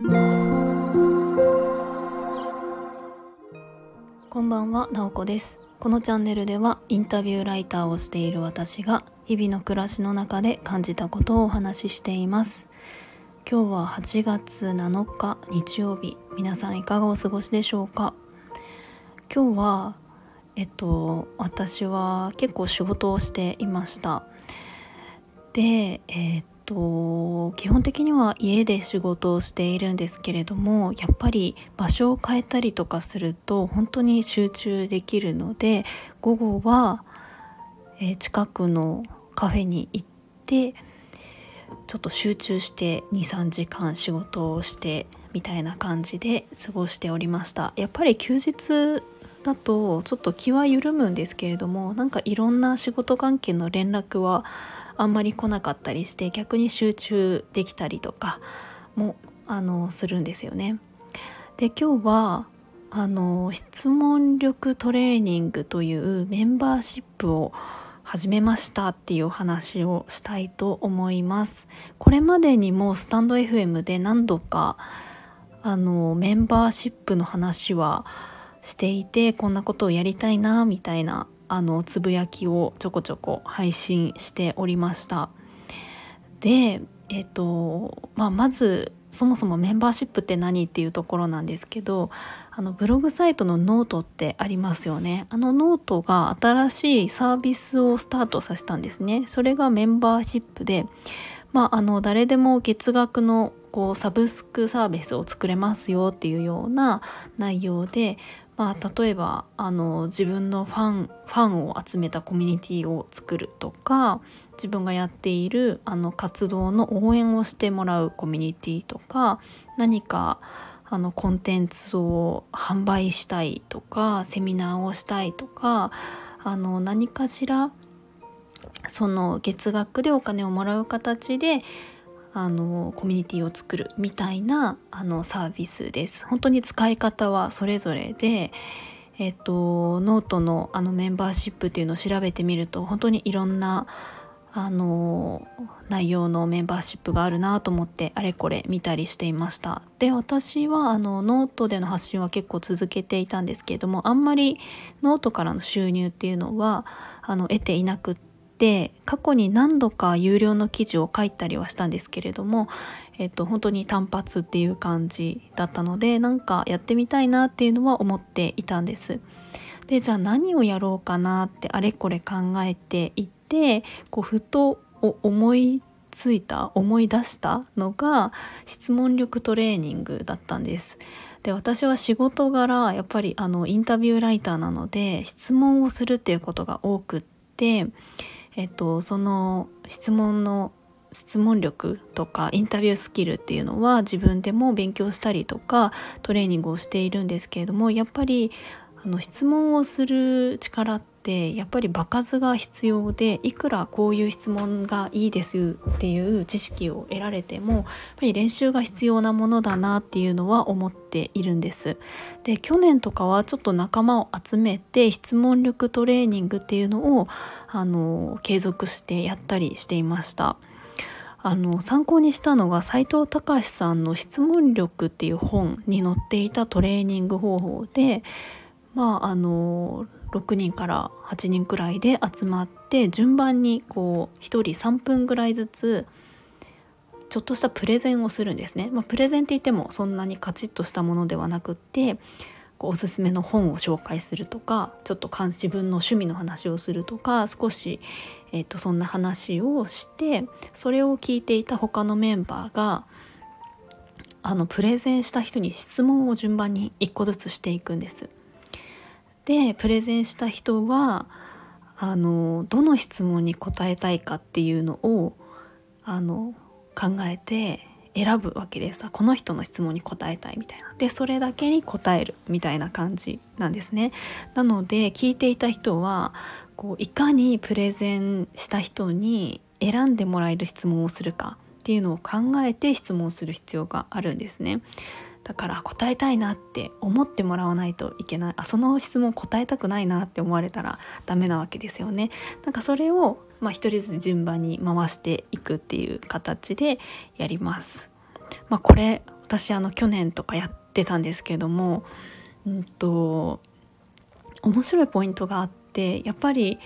こんばんは、なおこです。このチャンネルではインタビューライターをしている私が日々の暮らしの中で感じたことをお話ししています。今日は8月7日日曜日皆さんいかがお過ごしでしょうか？今日はえっと私は結構仕事をしていました。でえっと基本的には家で仕事をしているんですけれどもやっぱり場所を変えたりとかすると本当に集中できるので午後は、え、近くのカフェに行ってちょっと集中して23時間仕事をしてみたいな感じで過ごしておりました。やっぱり休日だとちょっと気は緩むんですけれどもなんかいろんな仕事関係の連絡はあんまり来なかったりして逆に集中できたりとかもあのするんですよね。で今日はあの質問力トレーニングというメンバーシップを始めましたっていうお話をしたいと思います。これまでにもスタンド FM で何度かあのメンバーシップの話はしていてこんなことをやりたいなみたいなあのつぶやきをちょこちょこ配信しておりました。でえっ、とまあまずそもそもメンバーシップって何っていうところなんですけどあのブログサイトのノートってありますよね。あのノートが新しいサービスをスタートさせたんですね。それがメンバーシップでまああの誰でも月額のこうサブスクサービスを作れますよっていうような内容でまあ、例えばあの自分のファンファンを集めたコミュニティを作るとか自分がやっているあの活動の応援をしてもらうコミュニティとか何かあのコンテンツを販売したいとかセミナーをしたいとかあの何かしらその月額でお金をもらう形であのコミュニティを作るみたいなあのサービスです。本当に使い方はそれぞれで、えっと、ノートのあのメンバーシップっていうのを調べてみると本当にいろんなあの内容のメンバーシップがあるなと思ってあれこれ見たりしていましたで私はあのノートでの発信は結構続けていたんですけれどもあんまりノートからの収入っていうのはあの得ていなくってで過去に何度か有料の記事を書いたりはしたんですけれども、えっと、本当に単発っていう感じだったのでなんかやってみたいなっていうのは思っていたんです。でじゃあ何をやろうかなってあれこれ考えていってこうふと思いついた思い出したのが質問力トレーニングだったんです。で私は仕事柄やっぱりあのインタビューライターなので質問をするっていうことが多くってえっと、その質問の質問力とかインタビュースキルっていうのは自分でも勉強したりとかトレーニングをしているんですけれどもやっぱりあの質問をする力ってやっぱり場数が必要でいくらこういう質問がいいですっていう知識を得られてもやっぱり練習が必要なものだなっていうのは思っているんです。で去年とかはちょっと仲間を集めて質問力トレーニングっていうのをあの継続してやったりしていました。あの参考にしたのが斉藤隆さんの「質問力」っていう本に載っていたトレーニング方法でまああの6人から8人くらいで集まって順番にこう1人3分ぐらいずつちょっとしたプレゼンをするんですね。まあ、プレゼンって言ってもそんなにカチッとしたものではなくってこうおすすめの本を紹介するとかちょっと自分の趣味の話をするとか少し、えー、とそんな話をしてそれを聞いていた他のメンバーがあのプレゼンした人に質問を順番に1個ずつしていくんです。でプレゼンした人はあのどの質問に答えたいかっていうのをあの考えて選ぶわけです。この人の質問に答えたいみたいな。でそれだけに答えるみたいな感じなんですね。なので聞いていた人はこういかにプレゼンした人に選んでもらえる質問をするかっていうのを考えて質問する必要があるんですね。だから答えたいなって思ってもらわないといけない。あその質問答えたくないなって思われたらダメなわけですよね。なんかそれをまあ一人ずつ順番に回していくっていう形でやります。まあこれ私あの去年とかやってたんですけどもうんと面白いポイントがあってやっぱり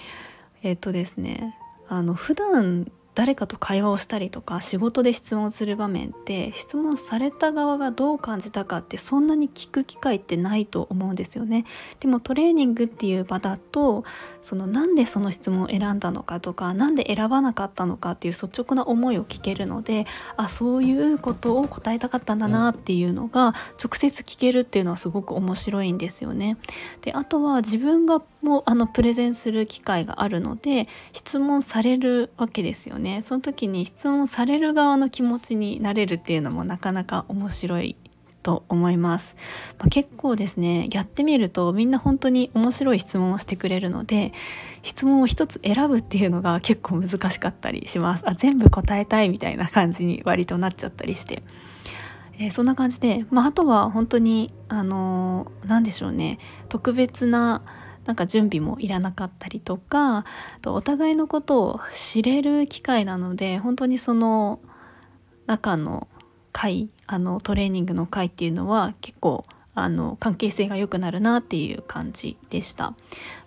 えっ、とですねあの普段誰かと会話をしたりとか仕事で質問する場面って質問された側がどう感じたかってそんなに聞く機会ってないと思うんですよね。でもトレーニングっていう場だとそのなんでその質問を選んだのかとか何で選ばなかったのかっていう率直な思いを聞けるのであそういうことを答えたかったんだなっていうのが直接聞けるっていうのはすごく面白いんですよね。であとは自分がもうあのプレゼンする機会があるので質問されるわけですよね。その時に質問される側の気持ちになれるっていうのもなかなか面白いと思います、まあ、結構ですねやってみるとみんな本当に面白い質問をしてくれるので質問を一つ選ぶっていうのが結構難しかったりします。あ全部答えたいみたいな感じに割となっちゃったりして、えー、そんな感じで、まあ、あとは本当にあの何、でしょうね。特別ななんか準備もいらなかったりとかお互いのことを知れる機会なので本当にその中の会あのトレーニングの会っていうのは結構あの関係性が良くなるなっていう感じでした、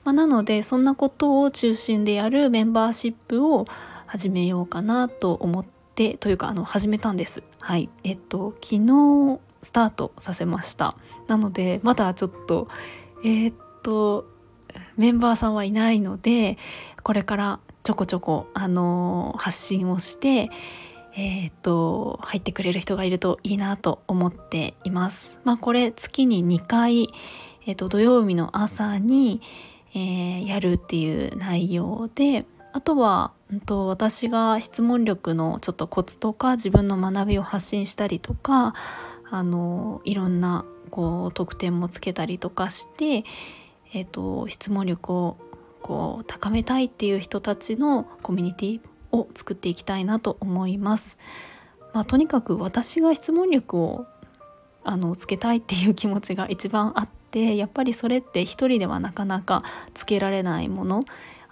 まあ、なのでそんなことを中心でやるメンバーシップを始めようかなと思ってというかあの始めたんです。はい。えっと昨日スタートさせました。なのでまだちょっとえー、っとメンバーさんはいないのでこれからちょこちょこ、あのー、発信をしてえー、っと入ってくれる人がいるといいなと思っています。まあ、これ月に2回、えー、っと土曜日の朝に、えー、やるっていう内容であとは、うんと、私が質問力のちょっとコツとか自分の学びを発信したりとかあのいろんなこう特典もつけたりとかしてえーと、質問力をこう高めたいっていう人たちのコミュニティを作っていきたいなと思います。まあ、とにかく私が質問力をあのつけたいっていう気持ちが一番あってやっぱりそれって一人ではなかなかつけられないもの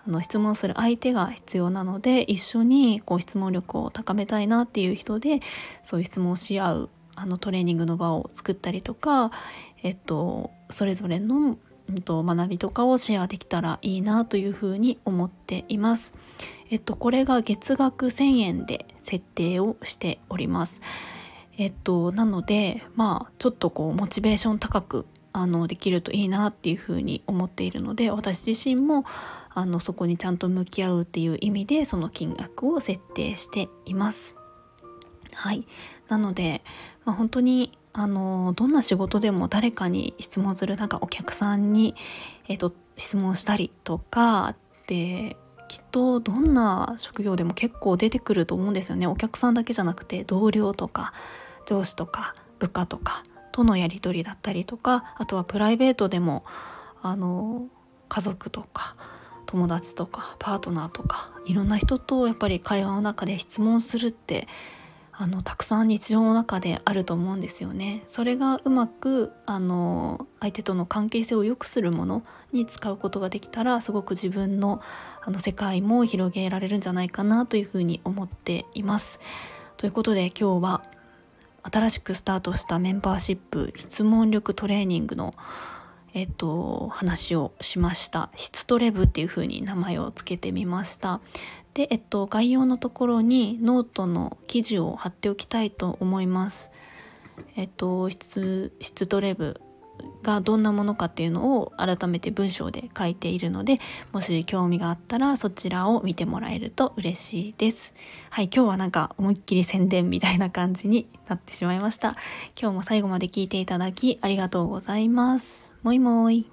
あの質問する相手が必要なので一緒にこう質問力を高めたいなっていう人でそういう質問をし合うあのトレーニングの場を作ったりとか、えっと、それぞれのうんと、学びとかをシェアできたらいいなというふうに思っています。えっと、これが月額1000円で設定をしております。えっと、なので、まあ、ちょっとこう、モチベーション高くあのできるといいなっていうふうに思っているので私自身もあのそこにちゃんと向き合うっていう意味でその金額を設定しています。はいなので、まあ、本当にあのどんな仕事でも誰かに質問するなんかお客さんに、えーと、質問したりとかできっとどんな職業でも結構出てくると思うんですよね。お客さんだけじゃなくて同僚とか上司とか部下とかとのやり取りだったりとかあとはプライベートでもあの家族とか友達とかパートナーとかいろんな人とやっぱり会話の中で質問するってあのたくさん日常の中であると思うんですよね。それがうまくあの相手との関係性を良くするものに使うことができたらすごく自分のあの世界も広げられるんじゃないかなというふうに思っています。ということで今日は新しくスタートしたメンバーシップ質問力トレーニングのえっと、話をしました。質トレ部っていう風に名前を付けてみました。で、えっと、概要のところにノートの記事を貼っておきたいと思います。えっと、質質トレ部がどんなものかっていうのを改めて文章で書いているのでもし興味があったらそちらを見てもらえると嬉しいです。はい今日はなんか思いっきり宣伝みたいな感じになってしまいました。今日も最後まで聞いていただきありがとうございます。もいもい。